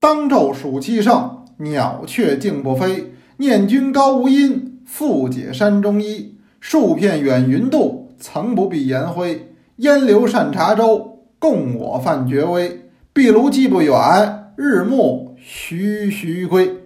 当昼暑气盛，鸟雀竞不飞。念君高无音，复解山中衣。数片远云渡，曾不避烟灰。烟流善茶粥，共我泛绝微。壁炉既不远，日暮徐徐归。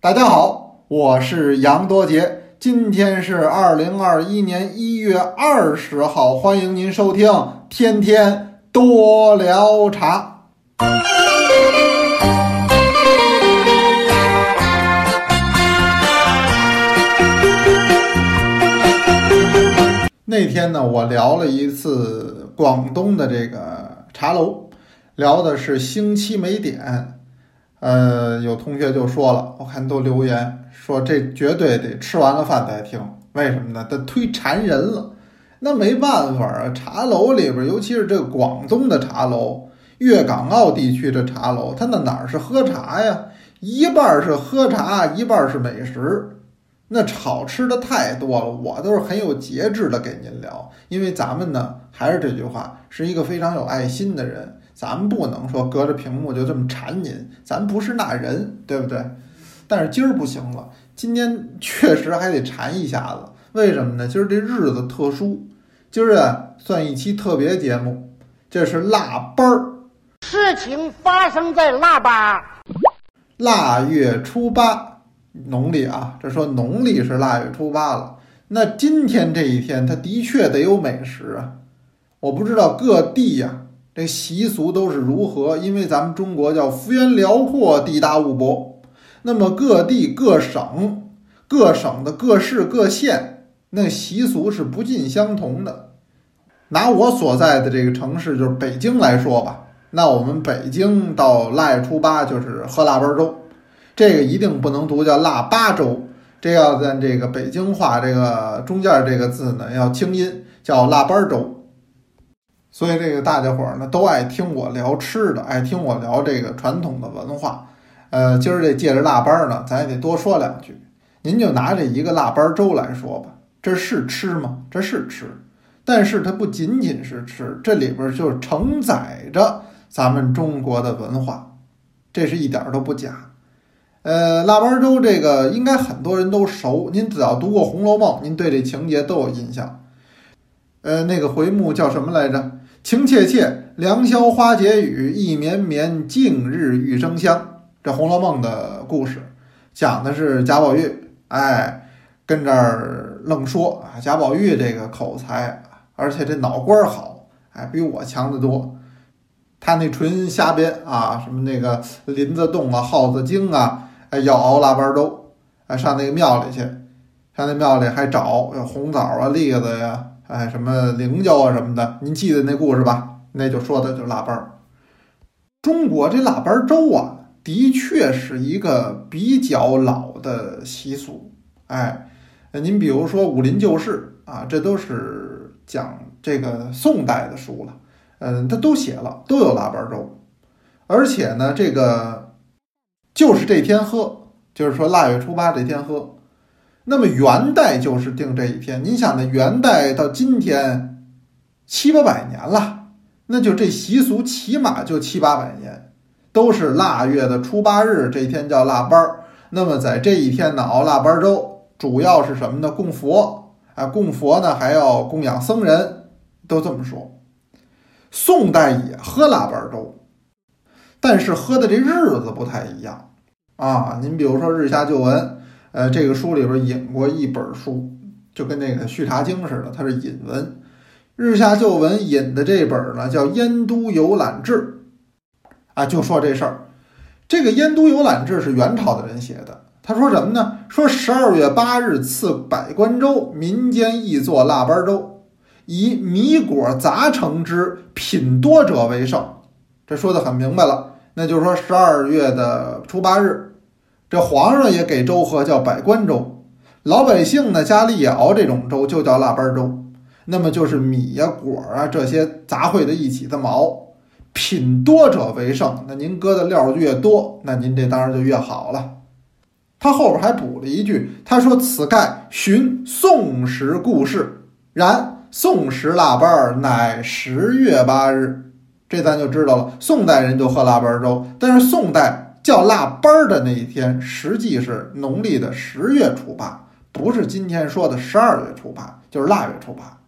大家好，我是杨多杰。今天是二零二一年一月二十号，欢迎您收听《天天多聊茶》。那天呢，我聊了一次广东的这个茶楼，聊的是星期美点。呃，有同学就说了，我看都留言。说这绝对得吃完了饭再听，为什么呢？它忒馋人了。那没办法啊，茶楼里边，尤其是这个广东的茶楼、粤港澳地区的茶楼，它那哪儿是喝茶呀？一半是喝茶，一半是美食。那好吃的太多了，我都是很有节制的给您聊，因为咱们呢，还是这句话，是一个非常有爱心的人，咱们不能说隔着屏幕就这么馋您，咱不是那人，对不对？但是今儿不行了，今天确实还得馋一下子。为什么呢？今儿这日子特殊，今儿啊算一期特别节目，这是腊八儿。事情发生在腊八，腊月初八，农历啊，这说农历是腊月初八了。那今天这一天，它的确得有美食啊。我不知道各地呀，这习俗都是如何，因为咱们中国叫幅员辽阔，地大物博。那么各地各省、各省的各市各县，那习俗是不尽相同的。拿我所在的这个城市，就是北京来说吧，那我们北京到腊月初八就是喝腊八粥，这个一定不能读叫腊八粥，这要在这个北京话这个中间这个字呢要清音，叫腊八粥。所以这个大家伙儿呢都爱听我聊吃的，爱听我聊这个传统的文化。呃，今儿这借着腊八呢，咱也得多说两句。您就拿这一个腊八粥来说吧，这是吃吗？这是吃，但是它不仅仅是吃，这里边就承载着咱们中国的文化，这是一点都不假。呃，腊八粥这个应该很多人都熟，您只要读过《红楼梦》，您对这情节都有印象。呃，那个回目叫什么来着？情切切，良宵花解语，意绵绵，静日玉生香。这《红楼梦》的故事讲的是贾宝玉，哎，跟这儿愣说啊，贾宝玉这个口才，而且这脑瓜好，哎，比我强得多。他那纯瞎编啊，什么那个林子洞啊、耗子精啊，哎，要熬腊八粥，哎，上那个庙里去，上那庙里还找有红枣啊、栗子呀，哎，什么菱角啊什么的。您记得那故事吧？那就说的就是腊八。中国这腊八粥啊。的确是一个比较老的习俗，哎，您比如说《武林旧事》啊，这都是讲这个宋代的书了，嗯，他都写了，都有腊八粥，而且呢，这个就是这天喝，就是说腊月初八这天喝。那么元代就是定这一天，您想呢？元代到今天七八百年了，那就这习俗起码就七八百年。都是腊月的初八日，这一天叫腊八儿。那么在这一天呢，熬腊八粥，主要是什么呢？供佛，啊，供佛呢还要供养僧人，都这么说。宋代也喝腊八粥，但是喝的这日子不太一样啊。您比如说《日下旧闻》，呃，这个书里边引过一本书，就跟那个《续茶经》似的，它是引文。《日下旧闻》引的这本呢，叫《燕都游览志》。啊，就说这事儿，这个《燕都游览志》是元朝的人写的。他说什么呢？说十二月八日赐百官粥，民间亦作腊八粥，以米果杂成之，品多者为盛。这说的很明白了，那就是说十二月的初八日，这皇上也给粥喝，叫百官粥；老百姓呢家里也熬这种粥，就叫腊八粥。那么就是米呀、果啊这些杂烩在一起这么熬。品多者为胜，那您搁的料越多，那您这当然就越好了。他后边还补了一句，他说：“此盖寻宋时故事，然宋时腊八乃十月八日。”这咱就知道了，宋代人就喝腊八粥，但是宋代叫腊八儿的那一天，实际是农历的十月初八，不是今天说的十二月初八，就是腊月初八。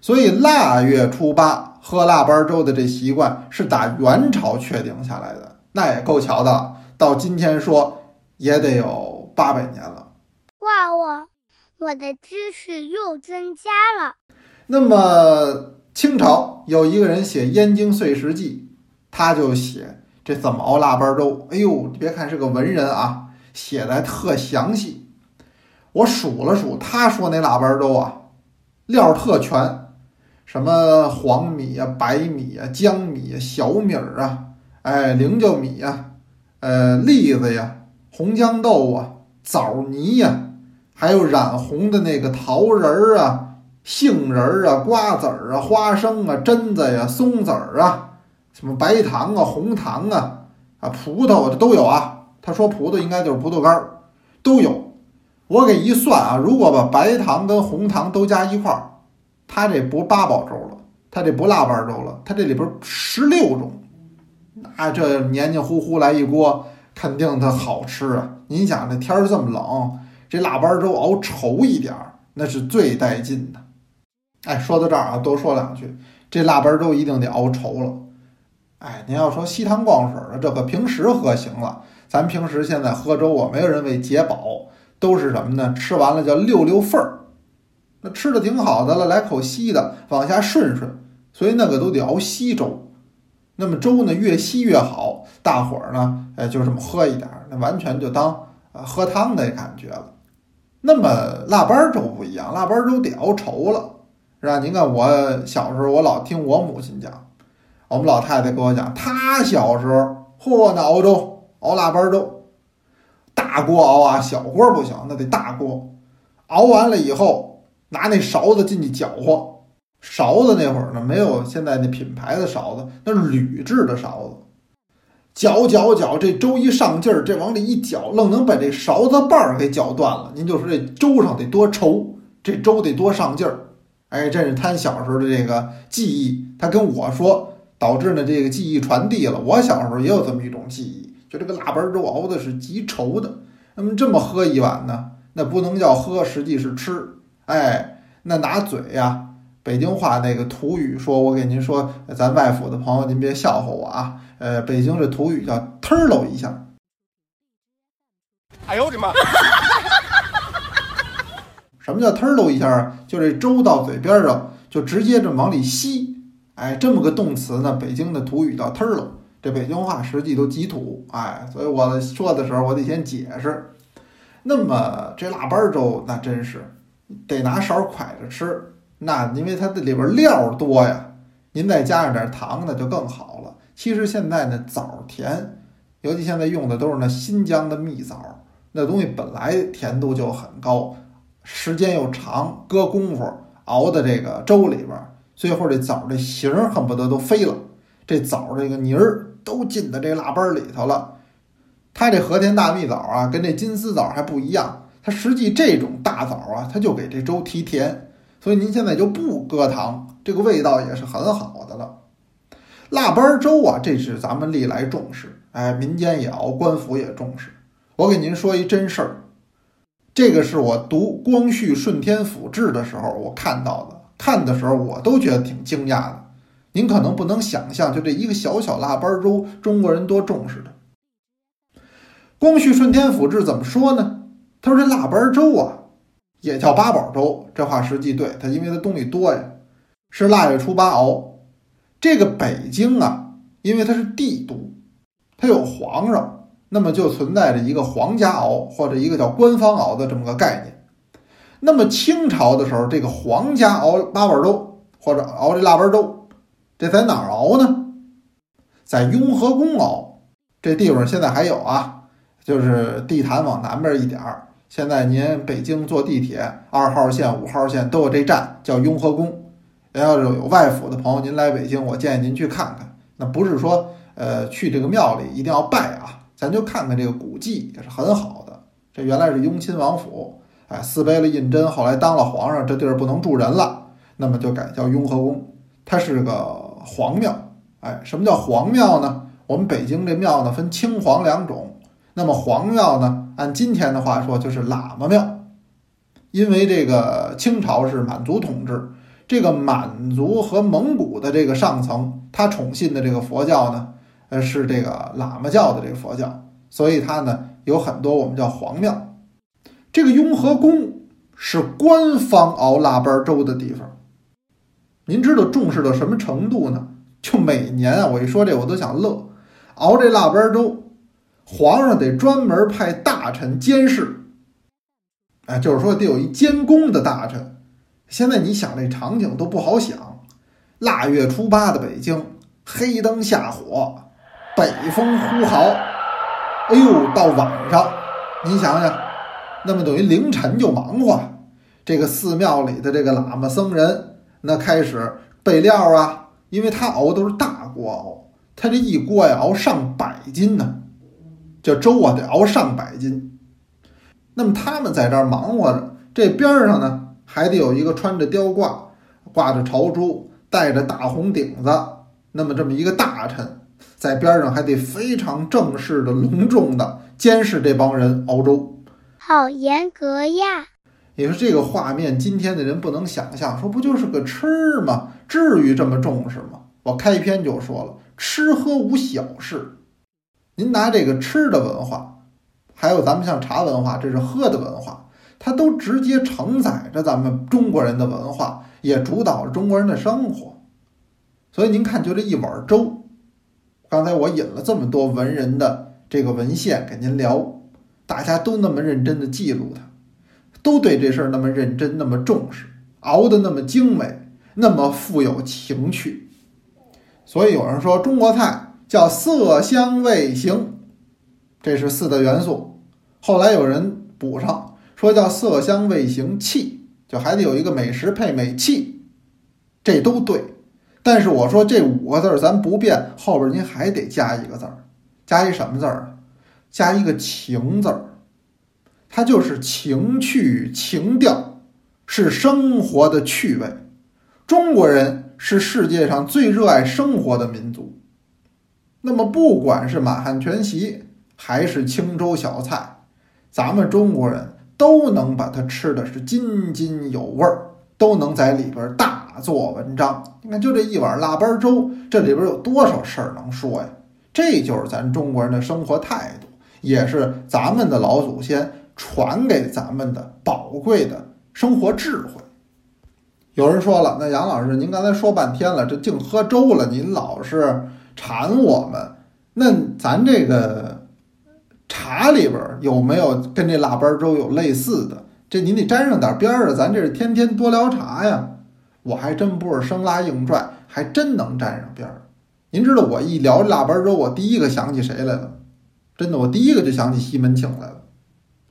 所以腊月初八喝腊八粥的这习惯是打元朝确定下来的，那也够巧的。到今天说也得有八百年了。哇哇，我的知识又增加了。那么清朝有一个人写《燕京岁时记》，他就写这怎么熬腊八粥。哎呦，你别看是个文人啊，写的特详细。我数了数，他说那腊八粥啊，料特全。什么黄米呀、白米呀、江米呀、小米儿啊，哎，菱角米呀，呃，栗子呀，红豇豆啊，枣泥呀，还有染红的那个桃仁儿啊、杏仁儿啊、瓜子儿啊、花生啊、榛子呀、松子儿啊，什么白糖啊、红糖啊，啊，葡萄啊这都有啊。他说葡萄应该就是葡萄干儿，都有。我给一算啊，如果把白糖跟红糖都加一块儿。他这不八宝粥了，他这不腊八粥了，他这里边十六种，那这黏黏糊糊来一锅，肯定它好吃啊！您想这天儿这么冷，这腊八粥熬稠一点儿，那是最带劲的。哎，说到这儿啊，多说两句，这腊八粥一定得熬稠了。哎，您要说稀汤逛水的，这个平时喝行了，咱平时现在喝粥啊，没有人为解饱，都是什么呢？吃完了叫溜溜缝儿。那吃的挺好的了，来口稀的，往下顺顺，所以那个都得熬稀粥。那么粥呢，越稀越好，大伙儿呢，哎，就这么喝一点，那完全就当啊喝汤的感觉了。那么腊八粥不一样，腊八粥得熬稠了，是吧？您看我小时候，我老听我母亲讲，我们老太太跟我讲，她小时候，嚯，那熬粥，熬腊八粥，大锅熬啊，小锅不行，那得大锅，熬完了以后。拿那勺子进去搅和，勺子那会儿呢，没有现在那品牌的勺子，那是铝制的勺子。搅搅搅，这粥一上劲儿，这往里一搅，愣能把这勺子把儿给搅断了。您就说这粥上得多稠，这粥得多上劲儿。哎，这是他小时候的这个记忆，他跟我说，导致呢这个记忆传递了。我小时候也有这么一种记忆，就这个腊八粥熬的是极稠的。那么这么喝一碗呢，那不能叫喝，实际是吃。哎，那拿嘴呀，北京话那个土语说，我给您说，咱外府的朋友，您别笑话我啊。呃，北京这土语叫“忒喽”一下。哎呦我的妈！什么叫“忒喽”一下啊？就这粥到嘴边上，就直接这么往里吸。哎，这么个动词呢，北京的土语叫“忒喽”。这北京话实际都极土。哎，所以我说的时候，我得先解释。那么这腊八粥，那真是。得拿勺蒯着吃，那因为它这里边料多呀，您再加上点糖，那就更好了。其实现在呢，枣甜，尤其现在用的都是那新疆的蜜枣，那东西本来甜度就很高，时间又长，搁功夫熬的这个粥里边，最后这枣这形恨不得都飞了，这枣这个泥儿都进到这腊八里头了。它这和田大蜜枣啊，跟这金丝枣还不一样。它实际这种大枣啊，它就给这粥提甜，所以您现在就不搁糖，这个味道也是很好的了。腊八粥啊，这是咱们历来重视，哎，民间也熬，官府也重视。我给您说一真事儿，这个是我读《光绪顺天府志》的时候我看到的，看的时候我都觉得挺惊讶的。您可能不能想象，就这一个小小腊八粥，中国人多重视的。《光绪顺天府志》怎么说呢？他说：“这腊八粥啊，也叫八宝粥。这话实际对，它因为它东西多呀，是腊月初八熬。这个北京啊，因为它是帝都，它有皇上，那么就存在着一个皇家熬或者一个叫官方熬的这么个概念。那么清朝的时候，这个皇家熬八宝粥或者熬这腊八粥，这在哪儿熬呢？在雍和宫熬。这地方现在还有啊，就是地坛往南边一点儿。”现在您北京坐地铁，二号线、五号线都有这站，叫雍和宫。要是有外府的朋友，您来北京，我建议您去看看。那不是说，呃，去这个庙里一定要拜啊，咱就看看这个古迹也是很好的。这原来是雍亲王府，哎，四碑了胤禛，后来当了皇上，这地儿不能住人了，那么就改叫雍和宫。它是个皇庙，哎，什么叫皇庙呢？我们北京这庙呢分青黄两种，那么黄庙呢，按今天的话说就是喇嘛庙，因为这个清朝是满族统治，这个满族和蒙古的这个上层，他宠信的这个佛教呢，呃是这个喇嘛教的这个佛教，所以它呢有很多我们叫黄庙。这个雍和宫是官方熬腊八粥的地方，您知道重视到什么程度呢？就每年啊，我一说这我都想乐，熬这腊八粥，皇上得专门派大臣监视，哎，就是说得有一监工的大臣。现在你想这场景都不好想，腊月初八的北京，黑灯瞎火，北风呼号，哎呦，到晚上，你想想，那么等于凌晨就忙活，这个寺庙里的这个喇嘛僧人，那开始备料啊。因为他熬都是大锅熬，他这一锅呀熬上百斤呢，这粥啊得熬上百斤。那么他们在这儿忙活着，这边上呢还得有一个穿着貂褂、挂着朝珠、戴着大红顶子，那么这么一个大臣在边上还得非常正式的、隆重的监视这帮人熬粥，好严格呀！你说这个画面，今天的人不能想象，说不就是个吃吗？至于这么重视吗？我开篇就说了，吃喝无小事。您拿这个吃的文化，还有咱们像茶文化，这是喝的文化，它都直接承载着咱们中国人的文化，也主导着中国人的生活。所以您看，就这一碗粥，刚才我引了这么多文人的这个文献给您聊，大家都那么认真的记录它。都对这事儿那么认真，那么重视，熬得那么精美，那么富有情趣。所以有人说中国菜叫色香味形，这是四大元素。后来有人补上说叫色香味形气，就还得有一个美食配美气，这都对。但是我说这五个字儿咱不变，后边您还得加一个字儿，加一什么字儿啊？加一个情字儿。它就是情趣情调，是生活的趣味。中国人是世界上最热爱生活的民族。那么，不管是满汉全席还是清粥小菜，咱们中国人都能把它吃的是津津有味儿，都能在里边大做文章。你看，就这一碗腊八粥，这里边有多少事儿能说呀？这就是咱中国人的生活态度，也是咱们的老祖先。传给咱们的宝贵的生活智慧。有人说了，那杨老师，您刚才说半天了，这净喝粥了，您老是馋我们。那咱这个茶里边有没有跟这腊八粥有类似的？这您得沾上点边儿啊，咱这是天天多聊茶呀。我还真不是生拉硬拽，还真能沾上边儿。您知道我一聊腊八粥，我第一个想起谁来了？真的，我第一个就想起西门庆来了。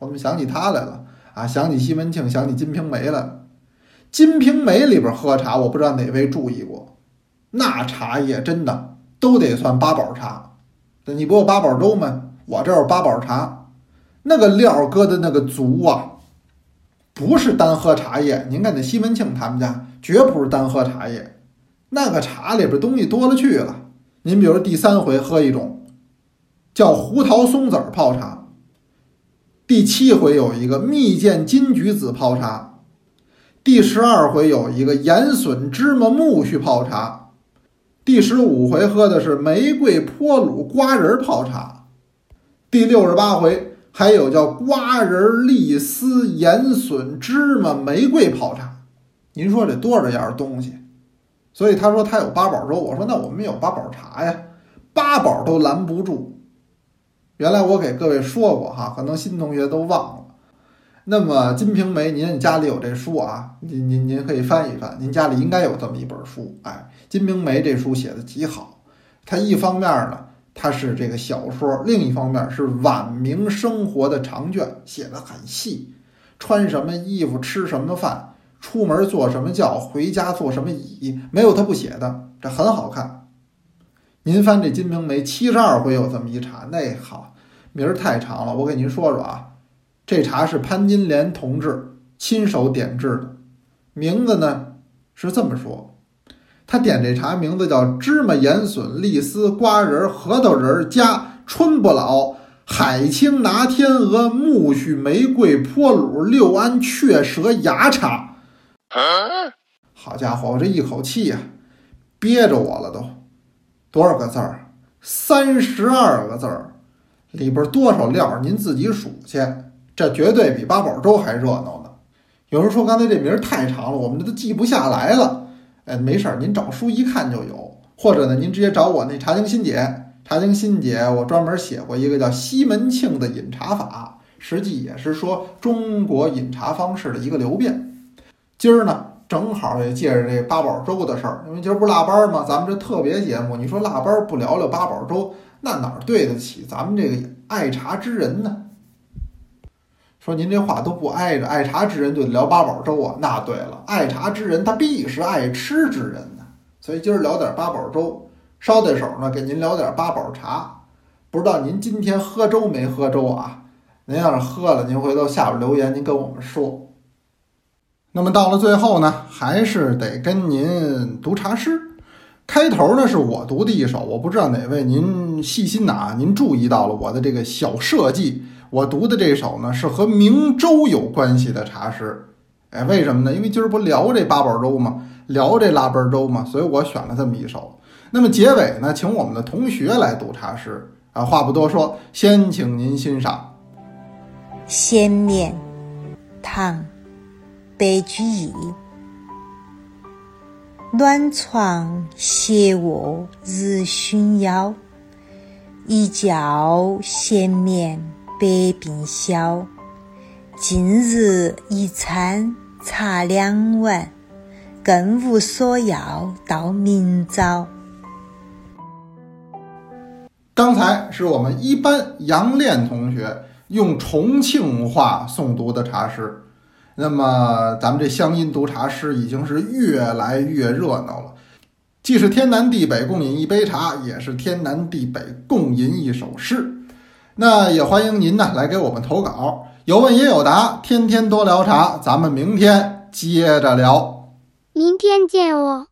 我怎么想起他来了啊？想起西门庆，想起《金瓶梅》来了。《金瓶梅》里边喝茶，我不知道哪位注意过，那茶叶真的都得算八宝茶。你不有八宝粥吗？我这有八宝茶，那个料搁的那个足啊，不是单喝茶叶。您看那西门庆他们家，绝不是单喝茶叶，那个茶里边东西多了去了。您比如第三回喝一种叫胡桃松子泡茶。第七回有一个蜜饯金桔子泡茶，第十二回有一个盐笋芝麻苜蓿泡茶，第十五回喝的是玫瑰坡卤瓜仁泡茶，第六十八回还有叫瓜仁栗丝盐笋芝麻玫瑰泡茶。您说这多少样东西？所以他说他有八宝粥，我说那我们有八宝茶呀，八宝都拦不住。原来我给各位说过哈，可能新同学都忘了。那么《金瓶梅》，您家里有这书啊？您您您可以翻一翻，您家里应该有这么一本书。哎，《金瓶梅》这书写的极好。它一方面呢，它是这个小说；另一方面是晚明生活的长卷，写的很细。穿什么衣服，吃什么饭，出门坐什么轿，回家坐什么椅，没有他不写的，这很好看。您翻这《金瓶梅》七十二回有这么一茬，那好名儿太长了，我给您说说啊。这茶是潘金莲同志亲手点制的，名字呢是这么说：他点这茶名字叫芝麻盐笋栗丝瓜仁核桃仁加春不老海青拿天鹅苜蓿玫瑰坡卤六安雀舌芽茶。好家伙，我这一口气呀、憋着我了都。多少个字儿？三十二个字儿，里边多少料儿您自己数去。这绝对比八宝粥还热闹呢。有人说刚才这名儿太长了，我们这都记不下来了。哎，没事儿，您找书一看就有，或者呢，您直接找我那茶经新解。茶经新解，我专门写过一个叫西门庆的饮茶法，实际也是说中国饮茶方式的一个流变。今儿呢，正好也借着这八宝粥的事儿，因为今儿不腊八儿吗？咱们这特别节目，你说腊八儿不聊聊八宝粥，那哪儿对得起咱们这个爱茶之人呢？说您这话都不挨着，爱茶之人就得聊八宝粥啊？那对了，爱茶之人他必是爱吃之人呢。所以今儿聊点八宝粥，捎带手呢给您聊点八宝茶。不知道您今天喝粥没喝粥啊？您要是喝了，您回头下边留言，您跟我们说。那么到了最后呢，还是得跟您读茶诗。开头呢是我读的一首，我不知道哪位您细心的啊，您注意到了我的这个小设计。我读的这首呢是和明州有关系的茶诗。哎，为什么呢？因为今儿不聊这八宝粥吗？聊这腊八粥吗？所以我选了这么一首。那么结尾呢，请我们的同学来读茶诗啊。话不多说，先请您欣赏。先面，唐，白居易。暖床斜卧日熏腰，一觉闲眠百病消。今日一餐茶两碗，更无所要到明朝。刚才是我们一班杨炼同学用重庆话诵读的茶诗。那么咱们这乡音读茶诗已经是越来越热闹了，既是天南地北共饮一杯茶，也是天南地北共吟一首诗。那也欢迎您呢来给我们投稿，有问也有答，天天多聊茶，咱们明天接着聊。明天见哦。